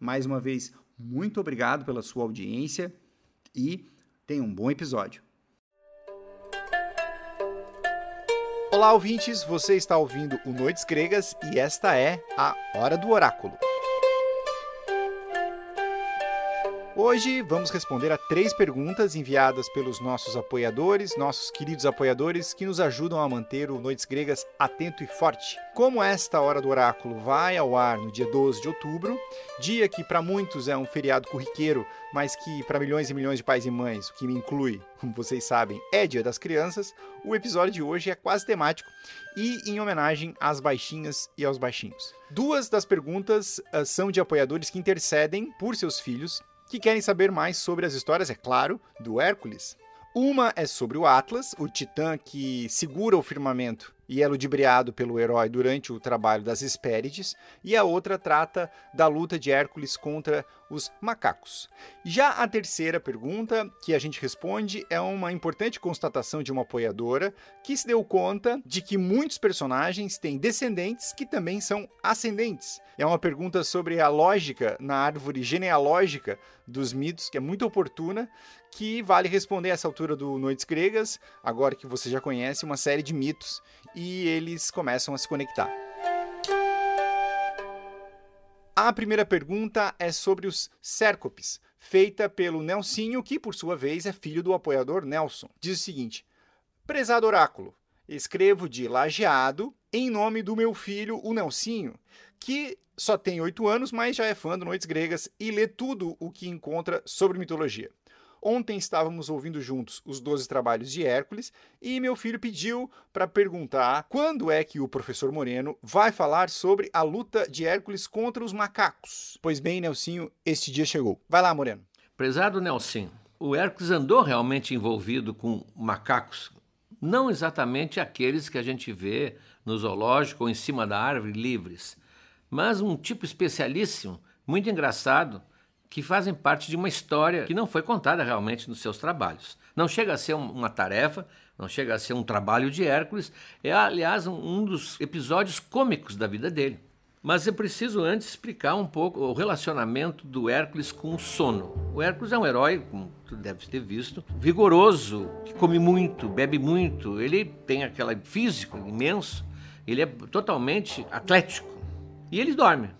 mais uma vez, muito obrigado pela sua audiência e tenha um bom episódio. Olá, ouvintes! Você está ouvindo o Noites Gregas e esta é a Hora do Oráculo. Hoje vamos responder a três perguntas enviadas pelos nossos apoiadores, nossos queridos apoiadores que nos ajudam a manter o Noites Gregas atento e forte. Como esta hora do oráculo vai ao ar no dia 12 de outubro, dia que para muitos é um feriado corriqueiro, mas que para milhões e milhões de pais e mães, o que me inclui, como vocês sabem, é Dia das Crianças, o episódio de hoje é quase temático e em homenagem às baixinhas e aos baixinhos. Duas das perguntas uh, são de apoiadores que intercedem por seus filhos que querem saber mais sobre as histórias, é claro, do Hércules. Uma é sobre o Atlas, o titã que segura o firmamento e é ludibriado pelo herói durante o trabalho das Hespérides, e a outra trata da luta de Hércules contra os macacos. Já a terceira pergunta que a gente responde é uma importante constatação de uma apoiadora que se deu conta de que muitos personagens têm descendentes que também são ascendentes. É uma pergunta sobre a lógica na árvore genealógica dos mitos, que é muito oportuna, que vale responder a essa altura do Noites Gregas, agora que você já conhece uma série de mitos e eles começam a se conectar. A primeira pergunta é sobre os Sércopes, feita pelo Nelsinho, que por sua vez é filho do apoiador Nelson. Diz o seguinte: Prezado oráculo, escrevo de lajeado em nome do meu filho, o Nelsinho, que só tem oito anos, mas já é fã do Noites Gregas e lê tudo o que encontra sobre mitologia. Ontem estávamos ouvindo juntos os 12 trabalhos de Hércules e meu filho pediu para perguntar quando é que o professor Moreno vai falar sobre a luta de Hércules contra os macacos. Pois bem, Nelsinho, este dia chegou. Vai lá, Moreno. Prezado Nelson, o Hércules andou realmente envolvido com macacos, não exatamente aqueles que a gente vê no zoológico ou em cima da árvore livres, mas um tipo especialíssimo, muito engraçado, que fazem parte de uma história que não foi contada realmente nos seus trabalhos. Não chega a ser uma tarefa, não chega a ser um trabalho de Hércules, é aliás um dos episódios cômicos da vida dele. Mas eu preciso antes explicar um pouco o relacionamento do Hércules com o sono. O Hércules é um herói, como tu deve ter visto, vigoroso, que come muito, bebe muito, ele tem aquele físico imenso, ele é totalmente atlético. E ele dorme.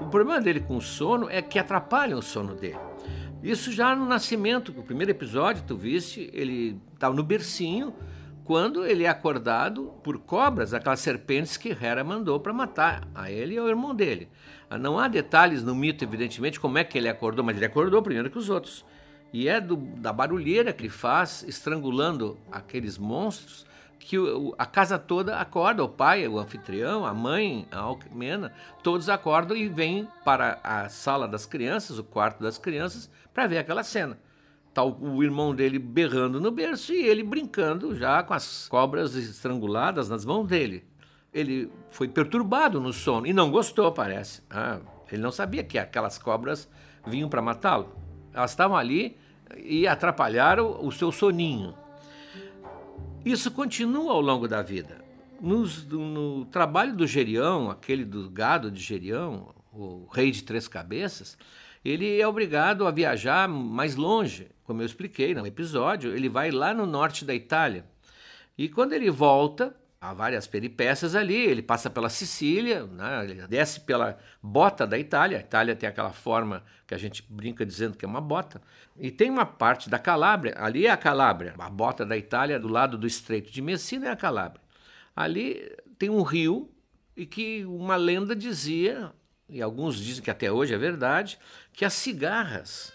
O problema dele com o sono é que atrapalha o sono dele. Isso já no nascimento, no primeiro episódio, tu viste, ele estava no bercinho quando ele é acordado por cobras, aquelas serpentes que Hera mandou para matar a ele e ao irmão dele. Ah, não há detalhes no mito, evidentemente, como é que ele acordou, mas ele acordou primeiro que os outros. E é do, da barulheira que ele faz, estrangulando aqueles monstros, que a casa toda acorda, o pai, o anfitrião, a mãe, a alquimena, todos acordam e vêm para a sala das crianças, o quarto das crianças, para ver aquela cena. Tá o, o irmão dele berrando no berço e ele brincando já com as cobras estranguladas nas mãos dele. Ele foi perturbado no sono e não gostou, parece. Ah, ele não sabia que aquelas cobras vinham para matá-lo. Elas estavam ali e atrapalharam o seu soninho. Isso continua ao longo da vida. Nos, no trabalho do Gerião, aquele do gado de Gerião, o rei de três cabeças, ele é obrigado a viajar mais longe. Como eu expliquei no episódio, ele vai lá no norte da Itália. E quando ele volta, há várias peripécias ali. Ele passa pela Sicília, né? ele desce pela bota da Itália. A Itália tem aquela forma que a gente brinca dizendo que é uma bota. E tem uma parte da Calábria, ali é a Calábria, a bota da Itália, do lado do Estreito de Messina é a Calábria. Ali tem um rio e que uma lenda dizia, e alguns dizem que até hoje é verdade, que as cigarras,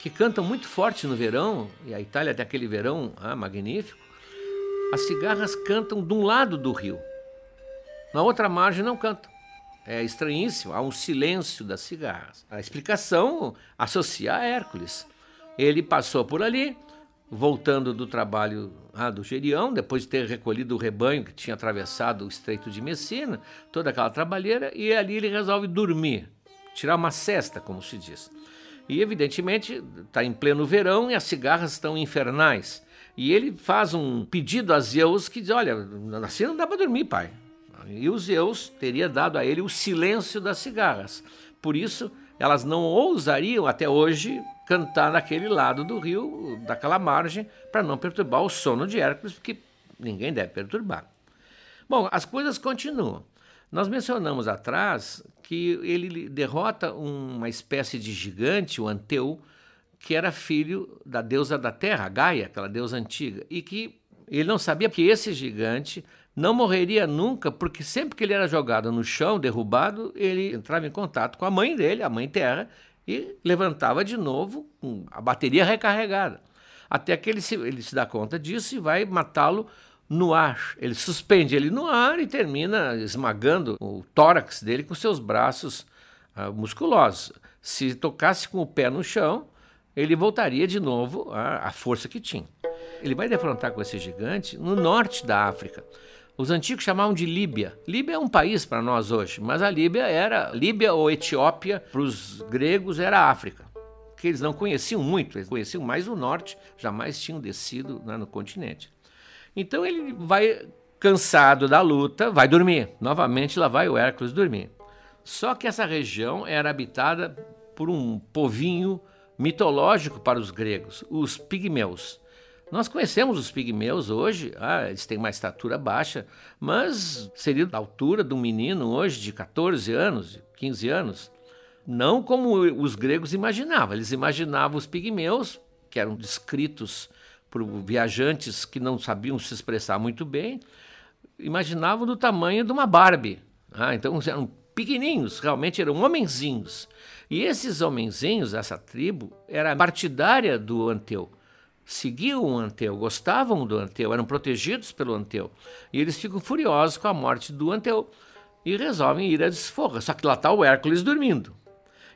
que cantam muito forte no verão, e a Itália tem aquele verão ah, magnífico, as cigarras cantam de um lado do rio. Na outra margem não cantam. É estranhíssimo, há um silêncio das cigarras. A explicação associa a Hércules. Ele passou por ali, voltando do trabalho ah, do Gerião, depois de ter recolhido o rebanho que tinha atravessado o Estreito de Messina, toda aquela trabalheira, e ali ele resolve dormir, tirar uma cesta, como se diz. E evidentemente está em pleno verão e as cigarras estão infernais. E ele faz um pedido a Zeus que diz: Olha, assim não dá para dormir, pai. E o Zeus teria dado a ele o silêncio das cigarras. Por isso, elas não ousariam até hoje cantar naquele lado do rio, daquela margem, para não perturbar o sono de Hércules, porque ninguém deve perturbar. Bom, as coisas continuam. Nós mencionamos atrás que ele derrota uma espécie de gigante, o Anteu, que era filho da deusa da terra, Gaia, aquela deusa antiga, e que ele não sabia que esse gigante não morreria nunca, porque sempre que ele era jogado no chão, derrubado, ele entrava em contato com a mãe dele, a mãe terra, e levantava de novo com a bateria recarregada. Até que ele se, ele se dá conta disso e vai matá-lo no ar. Ele suspende ele no ar e termina esmagando o tórax dele com seus braços uh, musculosos. Se tocasse com o pé no chão, ele voltaria de novo à, força que tinha. Ele vai defrontar com esse gigante no norte da África. Os antigos chamavam de Líbia. Líbia é um país para nós hoje, mas a Líbia era Líbia ou Etiópia para os gregos era África, que eles não conheciam muito, eles conheciam mais o norte, jamais tinham descido né, no continente. Então ele vai cansado da luta, vai dormir. Novamente lá vai o Hércules dormir. Só que essa região era habitada por um povinho mitológico para os gregos, os pigmeus. Nós conhecemos os pigmeus hoje, ah, eles têm uma estatura baixa, mas seria da altura de um menino hoje de 14 anos, 15 anos. Não como os gregos imaginavam, eles imaginavam os pigmeus, que eram descritos por viajantes que não sabiam se expressar muito bem, imaginavam do tamanho de uma Barbie. Ah, então eram pequenininhos, realmente eram homenzinhos. E esses homenzinhos, essa tribo, era partidária do Anteu. Seguiam o Anteu, gostavam do Anteu, eram protegidos pelo Anteu. E eles ficam furiosos com a morte do Anteu e resolvem ir à desforra. Só que lá está o Hércules dormindo.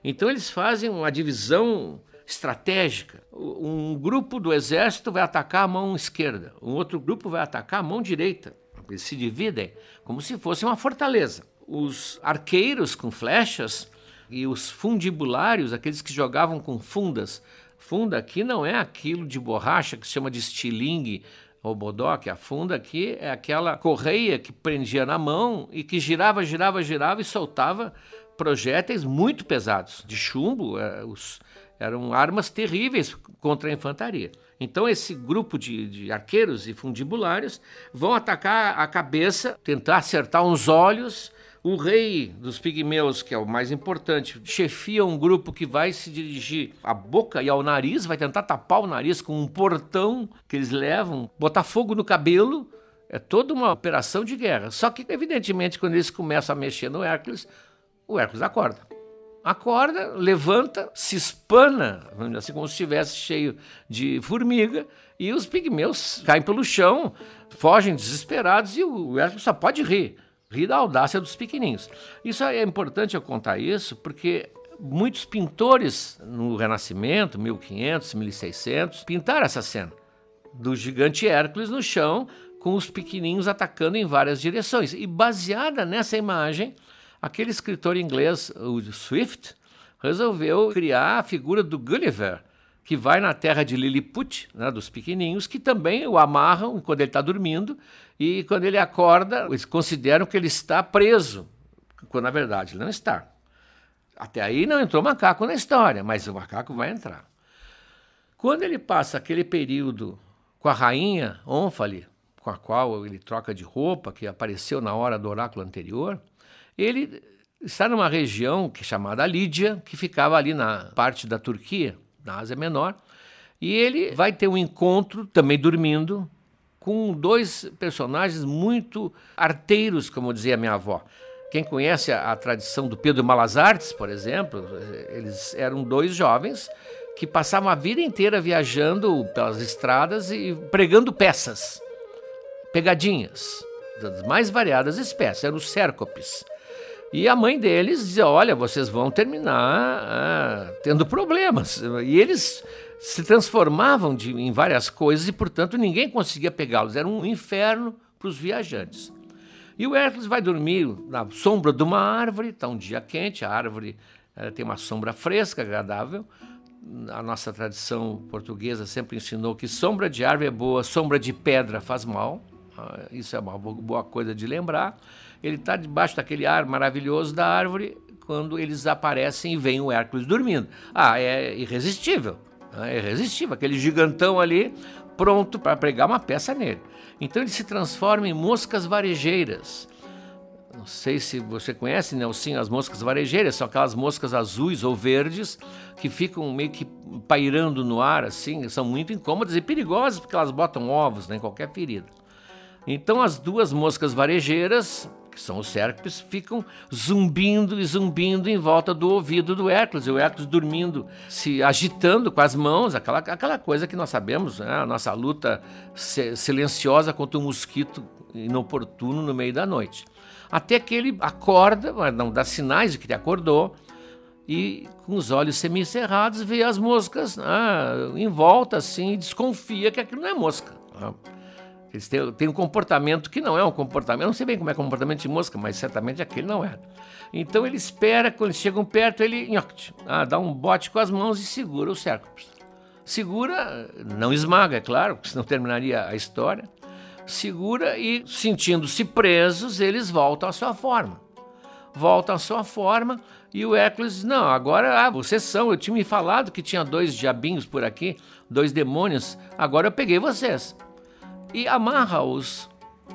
Então eles fazem uma divisão estratégica. Um grupo do exército vai atacar a mão esquerda, um outro grupo vai atacar a mão direita. Eles se dividem como se fosse uma fortaleza. Os arqueiros com flechas e os fundibulários, aqueles que jogavam com fundas. Funda aqui não é aquilo de borracha que se chama de estilingue ou bodoque. A funda aqui é aquela correia que prendia na mão e que girava, girava, girava e soltava projéteis muito pesados, de chumbo. É, eram armas terríveis contra a infantaria. Então, esse grupo de, de, arqueiros e fundibulários vão atacar a cabeça, tentar acertar uns olhos o rei dos pigmeus, que é o mais importante, chefia um grupo que vai se dirigir à boca e ao nariz, vai tentar tapar o nariz com um portão que eles levam, botar fogo no cabelo. É toda uma operação de guerra. Só que, evidentemente, quando eles começam a mexer no Hércules, o Hércules acorda. acorda, levanta, se espana, assim como se estivesse cheio de formiga, e os pigmeus caem pelo chão, fogem desesperados e o Hércules só pode rir, rir da audácia dos pequenininhos. Isso é importante eu contar isso porque muitos pintores no Renascimento, 1500, 1600, pintaram essa cena do gigante Hércules no chão com os pequenininhos atacando em várias direções. E baseada nessa imagem, aquele escritor inglês, o Swift, resolveu criar a figura do Gulliver, que vai na terra de Lilliput, né, dos pequenininhos, que também o amarram quando ele está dormindo, e quando ele acorda, eles consideram que ele está preso, quando na verdade ele não está. Até aí não entrou macaco na história, mas o macaco vai entrar. Quando ele passa aquele período com a rainha Onfale, com a qual ele troca de roupa, que apareceu na hora do oráculo anterior, ele está numa região que é chamada Lídia, que ficava ali na parte da Turquia, na Ásia Menor, e ele vai ter um encontro, também dormindo, com dois personagens muito arteiros, como dizia minha avó. Quem conhece a, a tradição do Pedro Malas Artes, por exemplo, eles eram dois jovens que passavam a vida inteira viajando pelas estradas e pregando peças, pegadinhas, das mais variadas espécies, eram os sércopes. E a mãe deles dizia: Olha, vocês vão terminar ah, tendo problemas. E eles se transformavam de, em várias coisas e, portanto, ninguém conseguia pegá-los. Era um inferno para os viajantes. E o Hércules vai dormir na sombra de uma árvore, está um dia quente, a árvore eh, tem uma sombra fresca, agradável. A nossa tradição portuguesa sempre ensinou que sombra de árvore é boa, sombra de pedra faz mal. Ah, isso é uma boa coisa de lembrar. Ele está debaixo daquele ar maravilhoso da árvore quando eles aparecem e vem o Hércules dormindo. Ah, é irresistível. É irresistível. Aquele gigantão ali pronto para pregar uma peça nele. Então ele se transforma em moscas varejeiras. Não sei se você conhece, Nelson, as moscas varejeiras são aquelas moscas azuis ou verdes que ficam meio que pairando no ar, assim, são muito incômodas e perigosas porque elas botam ovos né, em qualquer ferida. Então as duas moscas varejeiras que são os Sérpes, ficam zumbindo e zumbindo em volta do ouvido do Hércules, e o Hércules dormindo, se agitando com as mãos, aquela, aquela coisa que nós sabemos, né? a nossa luta silenciosa contra um mosquito inoportuno no meio da noite. Até que ele acorda, mas não dá sinais de que ele acordou, e com os olhos semicerrados vê as moscas ah, em volta assim e desconfia que aquilo não é mosca. Ah. Eles têm, têm um comportamento que não é um comportamento. Não sei bem como é comportamento de mosca, mas certamente aquele não é. Então ele espera, quando eles chegam perto, ele ah, dá um bote com as mãos e segura o Cércopes. Segura, não esmaga, é claro, porque senão terminaria a história. Segura e, sentindo-se presos, eles voltam à sua forma. Voltam à sua forma e o Hércules diz: Não, agora ah, vocês são. Eu tinha me falado que tinha dois diabinhos por aqui, dois demônios, agora eu peguei vocês e amarra-os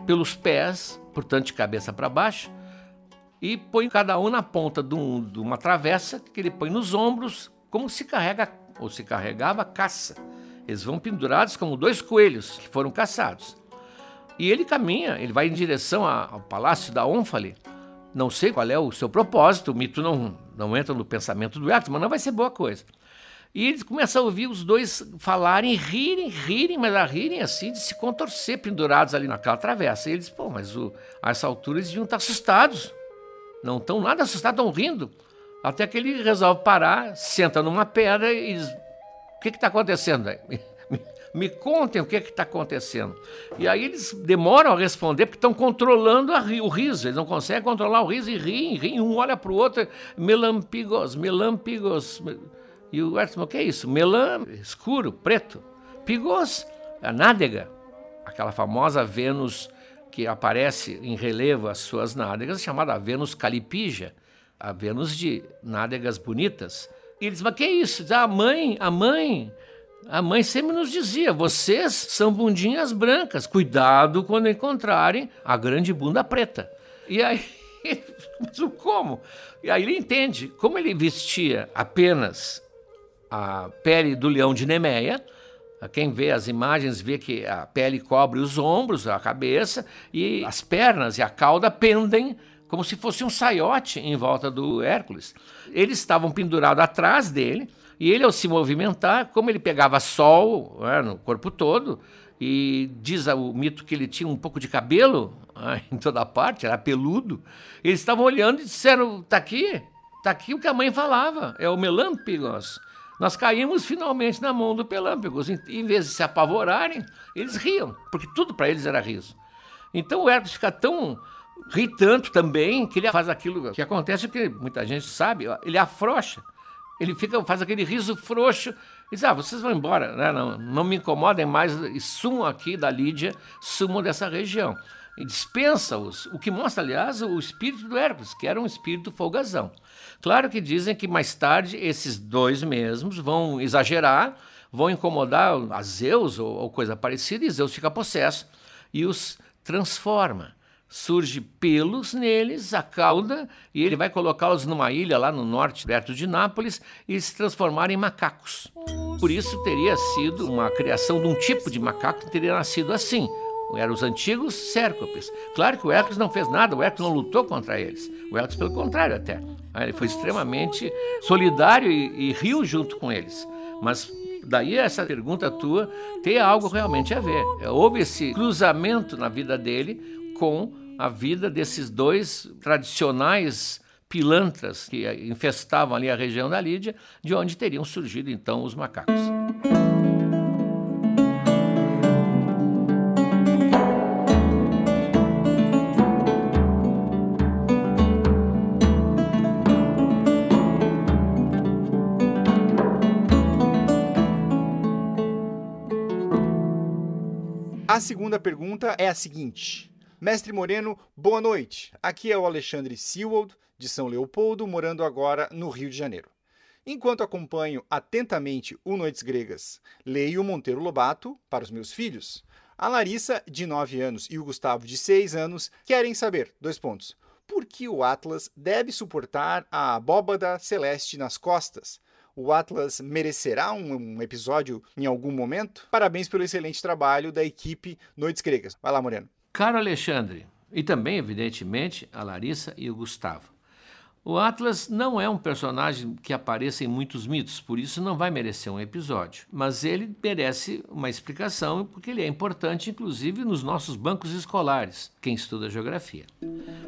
pelos pés, portanto de cabeça para baixo, e põe cada um na ponta de, um, de, uma travessa que ele põe nos ombros, como se carrega ou se carregava caça. Eles vão pendurados como dois coelhos que foram caçados. E ele caminha, ele vai em direção ao palácio da Onfale. Não sei qual é o seu propósito, o mito não, não entra no pensamento do Hércules, mas não vai ser boa coisa. E eles começam a ouvir os dois falarem, rirem, rirem, mas a rirem assim, de se contorcer pendurados ali naquela travessa. E eles, pô, mas o, a essa altura eles deviam estar assustados. Não estão nada assustados, estão rindo. Até que ele resolve parar, senta numa pedra e diz: O que está acontecendo aí? Me, me contem o que está acontecendo. E aí eles demoram a responder porque estão controlando o riso. Eles não conseguem controlar o riso e riem, riem. Um olha para o outro, melampigos, melampigos. E o Hertzman, o que é isso? Melã escuro, preto. Pigos, a nádega, aquela famosa Vênus que aparece em relevo as suas nádegas, chamada Vênus calipígia, a Vênus de nádegas bonitas. E eles, mas que é isso? Ah, a mãe, a mãe, a mãe sempre nos dizia: vocês são bundinhas brancas, cuidado quando encontrarem a grande bunda preta. E aí, mas como? E aí ele entende, como ele vestia apenas a pele do leão de Nemeia. Quem vê as imagens vê que a pele cobre os ombros, a cabeça, e as pernas e a cauda pendem como se fosse um saiote em volta do Hércules. Eles estavam pendurados atrás dele, e ele, ao se movimentar, como ele pegava sol né, no corpo todo, e diz o mito que ele tinha um pouco de cabelo né, em toda parte, era peludo, eles estavam olhando e disseram: está aqui, está aqui o que a mãe falava, é o Melâmpigos. Nós caímos finalmente na mão do Pelâmpigos. Em vez de se apavorarem, eles riam, porque tudo para eles era riso. Então o Hércules fica tão ri tanto também que ele faz aquilo que acontece que muita gente sabe, ele afrouxa. Ele fica, faz aquele riso frouxo e diz: Ah, vocês vão embora, né? não, não me incomodem mais e sumam aqui da Lídia, sumam dessa região. E dispensa-os, o que mostra, aliás, o espírito do Hércules, que era um espírito folgazão. Claro que dizem que mais tarde esses dois mesmos vão exagerar, vão incomodar a Zeus ou, ou coisa parecida, e Zeus fica possesso e os transforma surge pelos neles, a cauda, e ele vai colocá-los numa ilha lá no norte, perto de Nápoles, e se transformar em macacos. Por isso teria sido uma criação de um tipo de macaco que teria nascido assim. Eram os antigos Cércopes. Claro que o Hércules não fez nada, o Hércules não lutou contra eles. O Hércules, pelo contrário, até. Ele foi extremamente solidário e, e riu junto com eles. Mas daí essa pergunta tua tem algo realmente a ver. Houve esse cruzamento na vida dele com a vida desses dois tradicionais pilantras que infestavam ali a região da Lídia, de onde teriam surgido então os macacos. Segunda pergunta é a seguinte: Mestre Moreno, boa noite. Aqui é o Alexandre Sewald, de São Leopoldo, morando agora no Rio de Janeiro. Enquanto acompanho atentamente o Noites Gregas, leio Monteiro Lobato para os meus filhos. A Larissa, de 9 anos, e o Gustavo, de 6 anos, querem saber, dois pontos, por que o Atlas deve suportar a abóbada celeste nas costas? O Atlas merecerá um, episódio em algum momento? Parabéns pelo excelente trabalho da equipe Noites Gregas. Vai lá, Moreno. Caro Alexandre, e também, evidentemente, a Larissa e o Gustavo. O Atlas não é um personagem que apareça em muitos mitos, por isso não vai merecer um episódio. Mas ele merece uma explicação, porque ele é importante, inclusive, nos nossos bancos escolares, quem estuda geografia.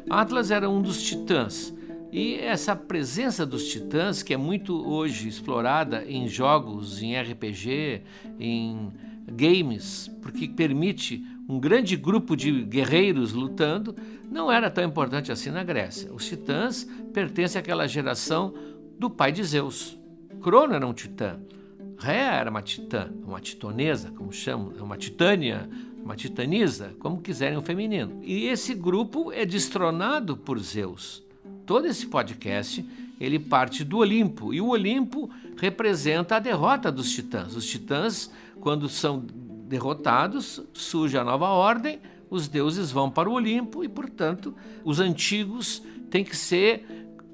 Atlas era um dos titãs, e essa presença dos titãs, que é muito hoje explorada em jogos, em RPG, em games, porque permite um grande grupo de guerreiros lutando, não era tão importante assim na Grécia. Os titãs pertencem àquela geração do pai de Zeus. Crono era um titã. Rhea era uma titã, uma titonesa, como chamam, uma titânia, uma titanisa, como quiserem o feminino. E esse grupo é destronado por Zeus. Todo esse podcast ele parte do Olimpo e o Olimpo representa a derrota dos titãs. Os titãs, quando são derrotados, surge a nova ordem, os deuses vão para o Olimpo e, portanto, os antigos têm que ser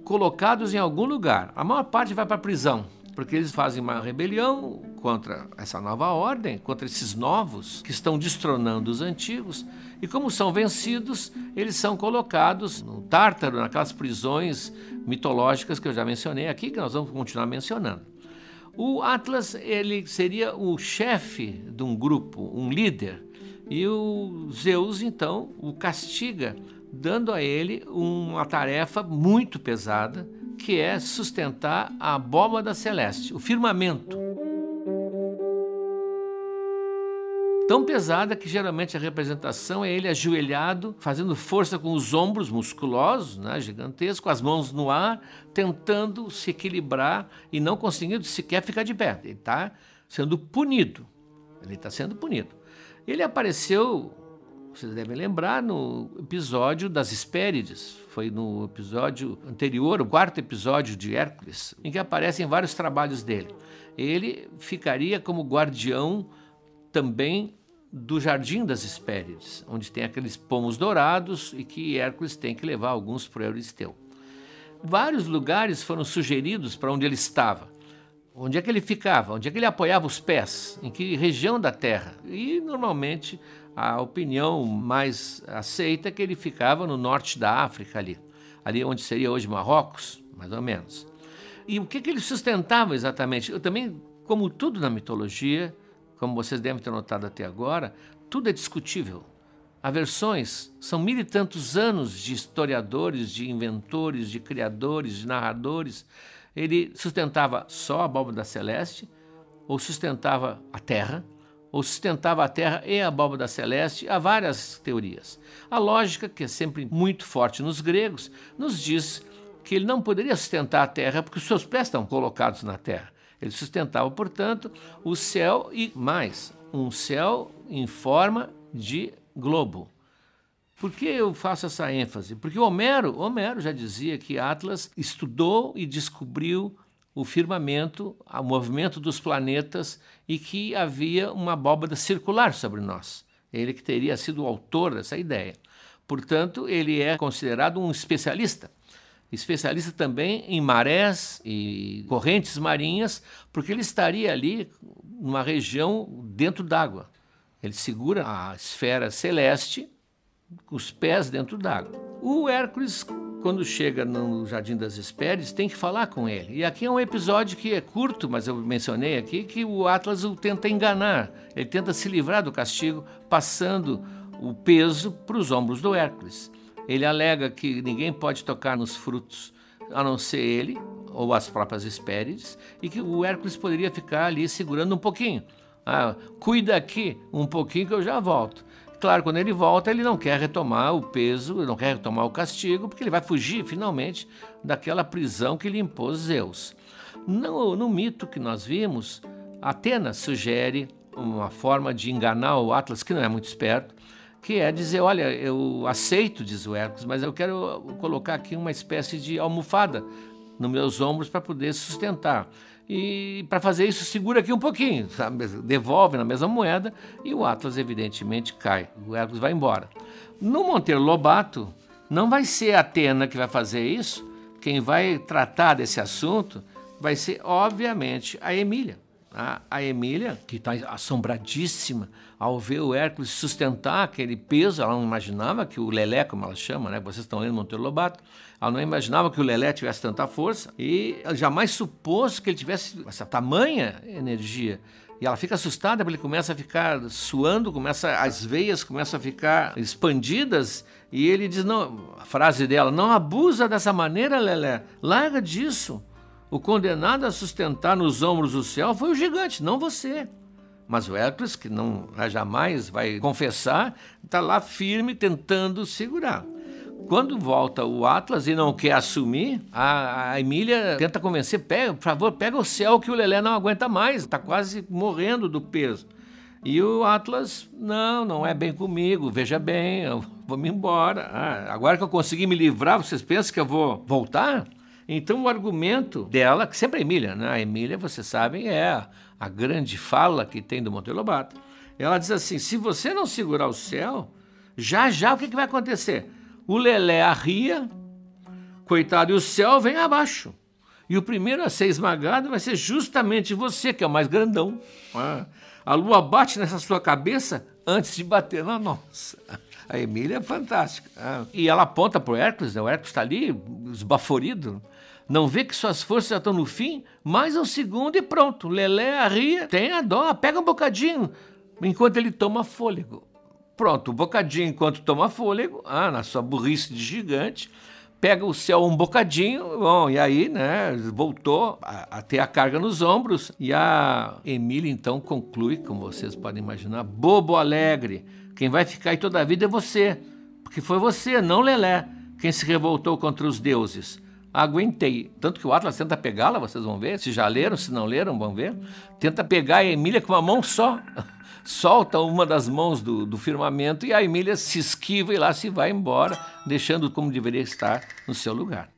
colocados em algum lugar. A maior parte vai para a prisão, porque eles fazem uma rebelião contra essa nova ordem, contra esses novos que estão destronando os antigos. E como são vencidos, eles são colocados no Tártaro, naquelas prisões mitológicas que eu já mencionei aqui, que nós vamos continuar mencionando. O Atlas ele seria o chefe de um grupo, um líder, e o Zeus então o castiga, dando a ele uma tarefa muito pesada, que é sustentar a abóbada celeste, o firmamento. tão pesada que geralmente a representação é ele ajoelhado, fazendo força com os ombros musculosos, né, gigantescos, com as mãos no ar, tentando se equilibrar e não conseguindo sequer ficar de pé. Ele está sendo punido. Ele está sendo punido. Ele apareceu, vocês devem lembrar, no episódio das Hespérides. Foi no episódio anterior, o quarto episódio de Hércules, em que aparecem vários trabalhos dele. Ele ficaria como guardião também do Jardim das Hespérides, onde tem aqueles pomos dourados e que Hércules tem que levar alguns para o Euristeu. Vários lugares foram sugeridos para onde ele estava. Onde é que ele ficava? Onde é que ele apoiava os pés? Em que região da Terra? E normalmente a opinião mais aceita é que ele ficava no norte da África ali. ali onde seria hoje Marrocos, mais ou menos. E o que, que ele sustentava exatamente? Eu também, como tudo na mitologia, como vocês devem ter notado até agora, tudo é discutível. Há versões, são mil e tantos anos de historiadores, de inventores, de criadores, de narradores. Ele sustentava só a abóbada celeste, ou sustentava a terra, ou sustentava a terra e a abóbada celeste. Há várias teorias. A lógica, que é sempre muito forte nos gregos, nos diz que ele não poderia sustentar a terra porque os seus pés estão colocados na terra. Ele sustentava, portanto, o céu e mais, um céu em forma de globo. Por que eu faço essa ênfase? Porque Homero, Homero já dizia que Atlas estudou e descobriu o firmamento, o movimento dos planetas e que havia uma abóbada circular sobre nós. Ele que teria sido o autor dessa ideia. Portanto, ele é considerado um especialista. Especialista também em marés e correntes marinhas, porque ele estaria ali numa região dentro d'água. Ele segura a esfera celeste com os pés dentro d'água. O Hércules, quando chega no Jardim das Hespérides, tem que falar com ele. E aqui é um episódio que é curto, mas eu mencionei aqui que o Atlas o tenta enganar. Ele tenta se livrar do castigo, passando o peso para os ombros do Hércules. Ele alega que ninguém pode tocar nos frutos a não ser ele ou as próprias Hespérides e que o Hércules poderia ficar ali segurando um pouquinho. Ah, cuida aqui um pouquinho que eu já volto. Claro, quando ele volta, ele não quer retomar o peso, não quer retomar o castigo, porque ele vai fugir finalmente daquela prisão que lhe impôs Zeus. No, no mito que nós vimos, Atenas sugere uma forma de enganar o Atlas, que não é muito esperto, que é dizer: olha, eu aceito, diz o Hércules, mas eu quero colocar aqui uma espécie de almofada nos meus ombros para poder sustentar. E para fazer isso, segura aqui um pouquinho, sabe? devolve na mesma moeda e o Atlas, evidentemente, cai. O Hércules vai embora. No Monteiro Lobato, não vai ser a Atena que vai fazer isso. Quem vai tratar desse assunto vai ser, obviamente, a Emília. A, a Emília, que está assombradíssima ao ver o Hércules sustentar aquele peso, ela não imaginava que o Lelé, como ela chama, né? vocês estão lendo Monteiro Lobato, ela não imaginava que o Lelé tivesse tanta força e ela jamais supôs que ele tivesse essa tamanha energia. E ela fica assustada porque ele começa a ficar suando, começa as veias começam a ficar expandidas e ele diz não, a frase dela, não abusa dessa maneira, Lelé, larga disso. O condenado a sustentar nos ombros o céu foi o gigante, não você. Mas o Hércules, que não jamais vai confessar, está lá firme tentando segurar. Quando volta o Atlas e não quer assumir, a, a Emília tenta convencer, pega, por favor, pega o céu que o Lelé não aguenta mais, está quase morrendo do peso. E o Atlas, não, não é bem comigo, veja bem, eu vou me embora. Ah, agora que eu consegui me livrar, vocês pensam que eu vou voltar? Então o argumento dela, que sempre é a Emília, né? A Emília, vocês sabem, é a, grande fala que tem do Monteiro Lobato. Ela diz assim: se você não segurar o céu, já já o que, que vai acontecer? o Lelé arria, coitado, e o céu vem abaixo. E o primeiro a ser esmagado vai ser justamente você, que é o mais grandão. Ah, a lua bate nessa sua cabeça antes de bater na nossa. A Emília é fantástica. Ah, e ela aponta para o Hércules, né? o Hércules está ali, esbaforido. Não vê que suas forças já estão no fim? Mais um segundo e pronto. Lelé arria, tem a dó, pega um bocadinho, enquanto ele toma fôlego. Pronto, um bocadinho enquanto toma fôlego, ah, na sua burrice de gigante, pega o céu um bocadinho, bom, e aí, né, voltou a, a, ter a carga nos ombros. E a Emília, então, conclui, como vocês podem imaginar, bobo alegre. Quem vai ficar aí toda a vida é você, porque foi você, não Lelé, quem se revoltou contra os deuses. Aguentei. Tanto que o Atlas tenta pegá-la, vocês vão ver. Se já leram, se não leram, vão ver. Tenta pegar a Emília com uma mão só solta uma das mãos do, do firmamento e a Emília se esquiva e lá se vai embora, deixando como deveria estar no seu lugar.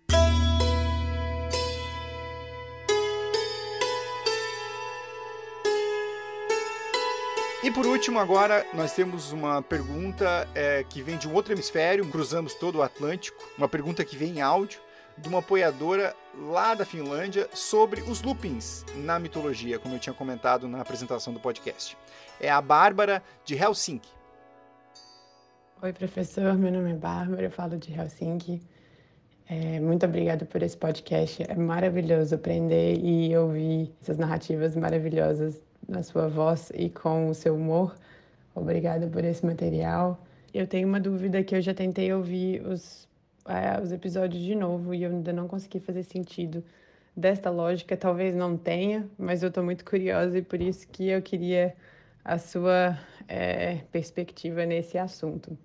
E por último, agora nós temos uma pergunta é, que vem de um outro hemisfério, cruzamos todo o Atlântico, uma pergunta que vem em áudio de uma apoiadora lá da Finlândia sobre os lupins na mitologia, como eu tinha comentado na apresentação do podcast. É a Bárbara de Helsinki. Oi, professor. Meu nome é Bárbara, eu falo de Helsinki. É, muito obrigada por esse podcast. É maravilhoso aprender e ouvir essas narrativas maravilhosas na sua voz e com o seu humor. Obrigada por esse material. Eu tenho uma dúvida que eu já tentei ouvir os, é, os episódios de novo e eu ainda não consegui fazer sentido desta lógica. Talvez não tenha, mas eu estou muito curiosa e por isso que eu queria a sua é, perspectiva nesse assunto.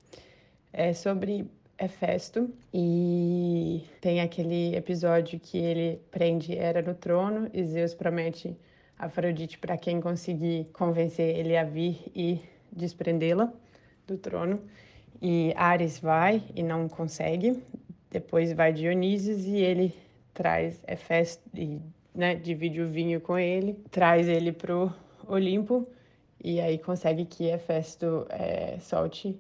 É sobre Hefesto e tem aquele episódio que ele prende Hera no trono e Zeus promete Afrodite para quem conseguir convencer ele a vir e desprendê-la do trono. E Ares vai e não consegue. Depois vai Dionísio e ele traz Hefesto e né, divide o vinho com ele, traz ele pro Olimpo e aí consegue que Hefesto é, solte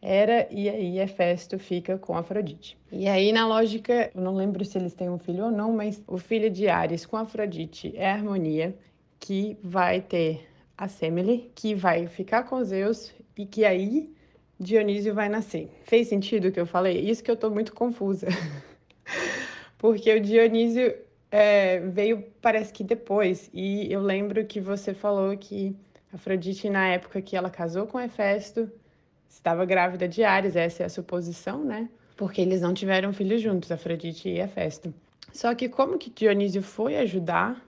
Hera e aí Hefesto fica com Afrodite. E aí na lógica, eu não lembro se eles têm um filho ou não, mas o filho de Ares com Afrodite é Harmonia, que vai ter a Semele, que vai ficar com Zeus e que aí Dionísio vai nascer. Fez sentido o que eu falei? Isso que eu tô muito confusa. Porque o Dionísio é, veio, parece que depois, e eu lembro que você falou que Afrodite, na época que ela casou com Hefesto, estava grávida de Ares, essa é a suposição, né? Porque eles não tiveram filhos juntos, Afrodite e Hefesto. Só que como que Dionísio foi ajudar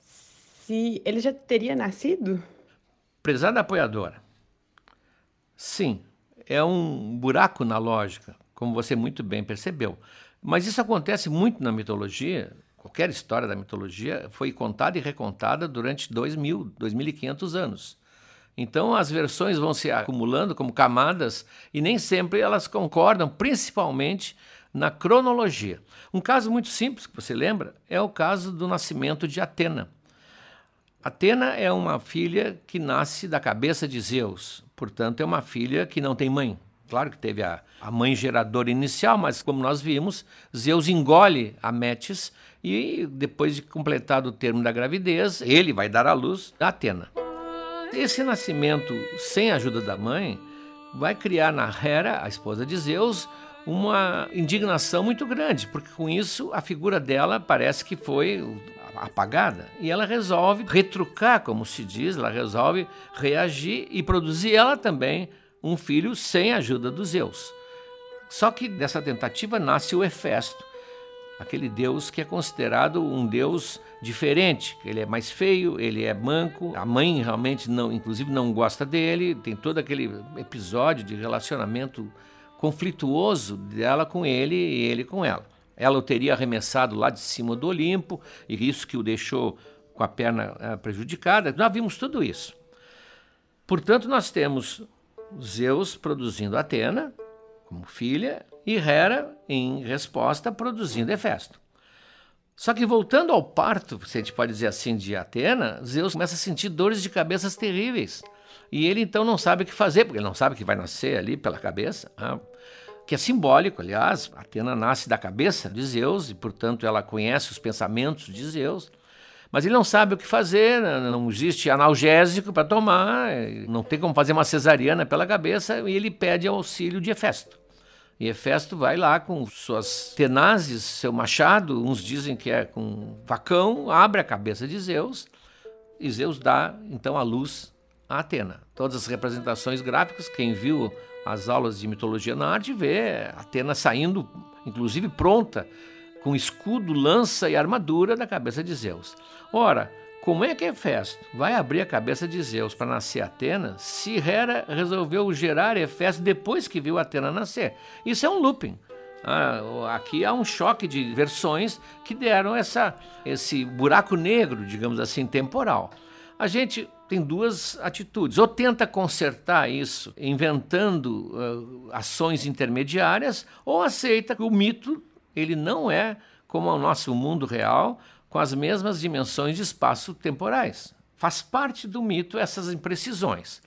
se ele já teria nascido? Prezada apoiadora, sim, é um buraco na lógica, como você muito bem percebeu. Mas isso acontece muito na mitologia. Qualquer história da mitologia foi contada e recontada durante 2.000, 2.500 anos. Então as versões vão se acumulando como camadas e nem sempre elas concordam, principalmente na cronologia. Um caso muito simples que você lembra é o caso do nascimento de Atena. Atena é uma filha que nasce da cabeça de Zeus, portanto, é uma filha que não tem mãe. Claro que teve a, a mãe geradora inicial, mas como nós vimos, Zeus engole a Metis e, depois de completado o termo da gravidez, ele vai dar à luz a Atena. Esse nascimento sem a ajuda da mãe vai criar na Hera, a esposa de Zeus, uma indignação muito grande, porque com isso a figura dela parece que foi apagada. E ela resolve retrucar, como se diz, ela resolve reagir e produzir ela também um filho sem a ajuda dos Zeus. Só que dessa tentativa nasce o Hefesto, aquele deus que é considerado um deus diferente. Ele é mais feio, ele é manco, a mãe realmente não, inclusive não gosta dele, tem todo aquele episódio de relacionamento conflituoso dela com ele e ele com ela. Ela o teria arremessado lá de cima do Olimpo, e isso que o deixou com a perna eh, prejudicada. Nós vimos tudo isso. Portanto, nós temos Zeus produzindo Atena como filha e Hera, em resposta, produzindo Hefesto. Só que voltando ao parto, se a gente pode dizer assim, de Atena, Zeus começa a sentir dores de cabeças terríveis. E ele então não sabe o que fazer, porque ele não sabe que vai nascer ali pela cabeça. Né? Que é simbólico, aliás, Atena nasce da cabeça de Zeus e, portanto, ela conhece os pensamentos de Zeus. Mas ele não sabe o que fazer, não existe analgésico para tomar, não tem como fazer uma cesariana pela cabeça e ele pede auxílio de Hefesto. E Hefesto vai lá com suas tenazes, seu machado, uns dizem que é com facão, abre a cabeça de Zeus e Zeus dá então a luz a Atena. Todas as representações gráficas, quem viu as aulas de mitologia na arte vê Atena saindo, inclusive pronta, com escudo, lança e armadura da cabeça de Zeus. Ora, como é que Hefesto vai abrir a cabeça de Zeus para nascer Atena se Hera resolveu gerar Hefesto depois que viu Atena nascer? Isso é um looping. Ah, aqui há um choque de versões que deram essa, esse buraco negro, digamos assim, temporal. A gente tem duas atitudes. Ou tenta consertar isso inventando uh, ações intermediárias, ou aceita que o mito ele não é como o nosso mundo real, com as mesmas dimensões de espaço temporais. Faz parte do mito essas imprecisões.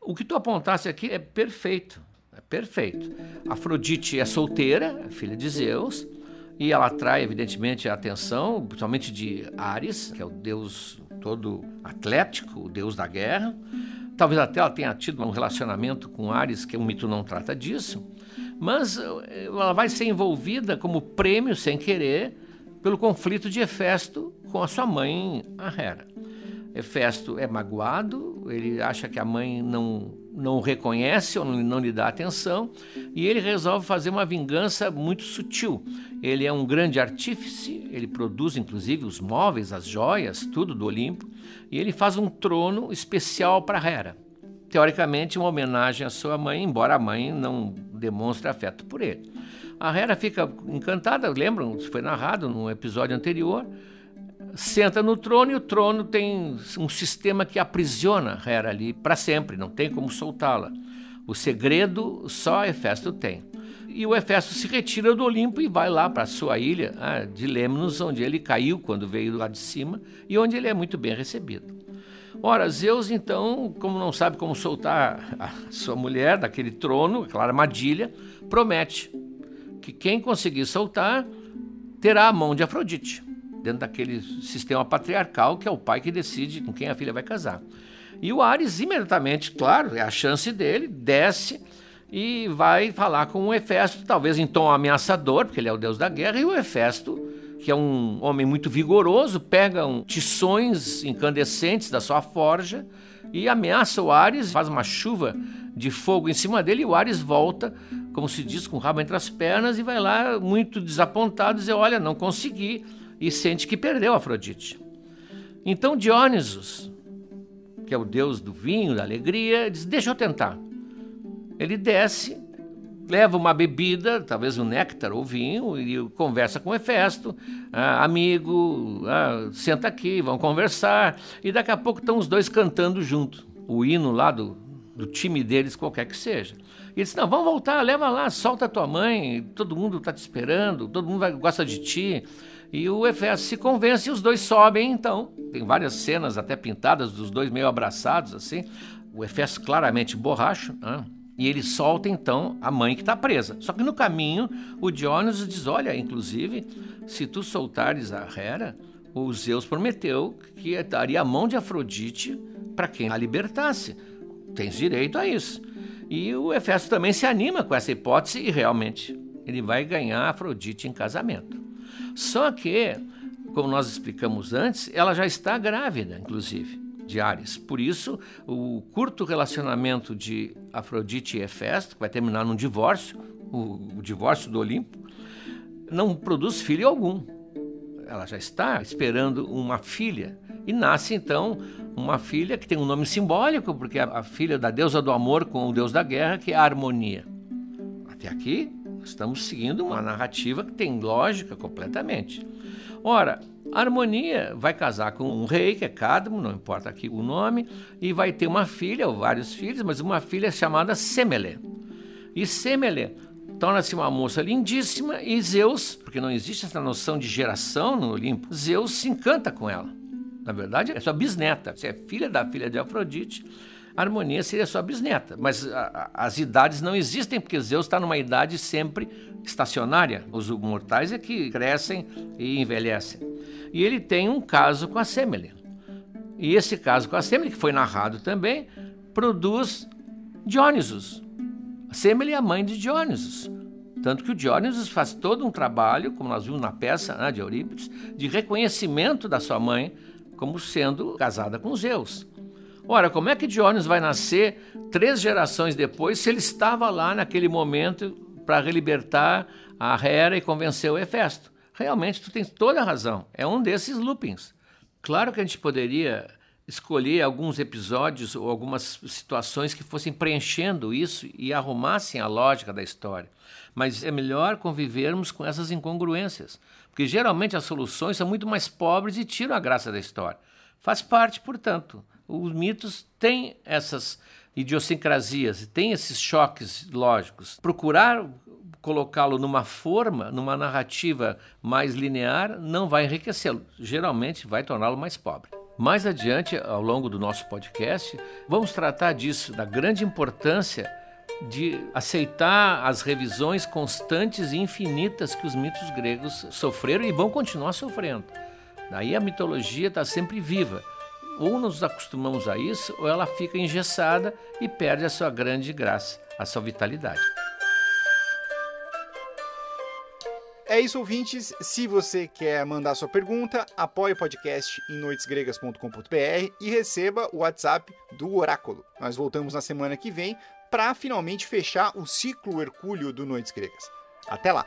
O que tu apontaste aqui é perfeito, é perfeito. Afrodite é solteira, é filha de Zeus, e ela atrai, evidentemente, a atenção, principalmente de Ares, que é o deus todo atlético, o deus da guerra. Talvez até ela tenha tido um relacionamento com Ares, que o mito não trata disso. Mas eh, ela vai ser envolvida como prêmio, sem querer, pelo conflito de Hefesto com a sua mãe, a Hera. Hefesto é magoado, ele acha que a mãe não, não reconhece ou não, lhe dá atenção, e ele resolve fazer uma vingança muito sutil. Ele é um grande artífice, ele produz inclusive os móveis, as joias, tudo do Olimpo, e ele faz um trono especial para Hera. Teoricamente, uma homenagem à sua mãe, embora a mãe não demonstre afeto por ele. A Hera fica encantada, lembram? Foi narrado num episódio anterior senta no trono e o trono tem um sistema que aprisiona Hera ali para sempre, não tem como soltá-la. O segredo só Hefesto tem. E o Hefesto se retira do Olimpo e vai lá para a sua ilha ah, de Lemnos, onde ele caiu quando veio lá de cima e onde ele é muito bem recebido. Ora, Zeus, então, como não sabe como soltar a sua mulher daquele trono, aquela armadilha, promete que quem conseguir soltar terá a mão de Afrodite dentro daquele sistema patriarcal que é o pai que decide com quem a filha vai casar. E o Ares, imediatamente, claro, é a chance dele, desce e vai falar com o Hefesto, talvez em tom ameaçador, porque ele é o deus da guerra, e o Hefesto, que é um homem muito vigoroso, pega um, tições incandescentes da sua forja e ameaça o Ares, faz uma chuva de fogo em cima dele e o Ares volta, como se diz, com o rabo entre as pernas e vai lá muito desapontado dizer: Olha, não consegui e sente que perdeu Afrodite. Então Diónisos, que é o deus do vinho, da alegria, diz: Deixa eu tentar. Ele desce, leva uma bebida, talvez um néctar ou vinho, e conversa com Hefesto, ah, amigo, ah, senta aqui, vão conversar. E daqui a pouco estão os dois cantando junto, o hino lá do, do time deles, qualquer que seja. E disse: Não, vamos voltar, leva lá, solta tua mãe, todo mundo está te esperando, todo mundo vai, gosta de ti. E o Efésio se convence e os dois sobem, então. Tem várias cenas até pintadas dos dois meio abraçados, assim. O Efésio claramente borracho, né? E ele solta então a mãe que está presa. Só que no caminho, o Dióniso diz: Olha, inclusive, se tu soltares a Hera, o Zeus prometeu que daria a mão de Afrodite para quem a libertasse. Tens direito a isso. E o Efésio também se anima com essa hipótese e realmente ele vai ganhar Afrodite em casamento. Só que, como nós explicamos antes, ela já está grávida, inclusive, de Ares. Por isso, o curto relacionamento de Afrodite e Hefesto, que vai terminar num divórcio, o, o divórcio do Olimpo, não produz filho algum. Ela já está esperando uma filha. E nasce então uma filha que tem um nome simbólico, porque é a filha da deusa do amor com o deus da guerra, que é a harmonia. Até aqui, Estamos seguindo uma narrativa que tem lógica completamente. Ora, a harmonia vai casar com um rei, que é Cadmo, não importa aqui o nome, e vai ter uma filha, ou vários filhos, mas uma filha chamada Semele. E Semele torna-se uma moça lindíssima e Zeus, porque não existe essa noção de geração no Olimpo, Zeus se encanta com ela. Na verdade, é sua bisneta. Você é filha da filha de Afrodite Harmonia seria sua bisneta, mas a, a, as idades não existem porque Zeus está numa idade sempre estacionária. Os mortais é que crescem e envelhecem. E ele tem um caso com a Semele. E esse caso com a Semele, que foi narrado também, produz Dionysus. Semele é a mãe de Dionysus. Tanto que o Dionysus faz todo um trabalho, como nós vimos na peça né, de Eurípides, de reconhecimento da sua mãe como sendo casada com Zeus. Ora, como é que Diógenes vai nascer três gerações depois se ele estava lá naquele momento para relibertar a Hera e convencer o Hefesto? Realmente, tu tens toda a razão. É um desses loopings. Claro que a gente poderia escolher alguns episódios ou algumas situações que fossem preenchendo isso e arrumassem a lógica da história. Mas é melhor convivermos com essas incongruências, porque geralmente as soluções são muito mais pobres e tiram a graça da história. Faz parte, portanto, os mitos têm essas idiosincrasias, têm esses choques lógicos. Procurar colocá-lo numa forma, numa narrativa mais linear, não vai enriquecê-lo, geralmente vai torná-lo mais pobre. Mais adiante, ao longo do nosso podcast, vamos tratar disso, da grande importância de aceitar as revisões constantes e infinitas que os mitos gregos sofreram e vão continuar sofrendo. Daí a mitologia está sempre viva ou nos acostumamos a isso, ou ela fica engessada e perde a sua grande graça, a sua vitalidade. É isso, ouvintes. Se você quer mandar sua pergunta, apoie o podcast em noitesgregas.com.br e receba o WhatsApp do Oráculo. Nós voltamos na semana que vem para finalmente fechar o ciclo Hercúleo do Noites Gregas. Até lá!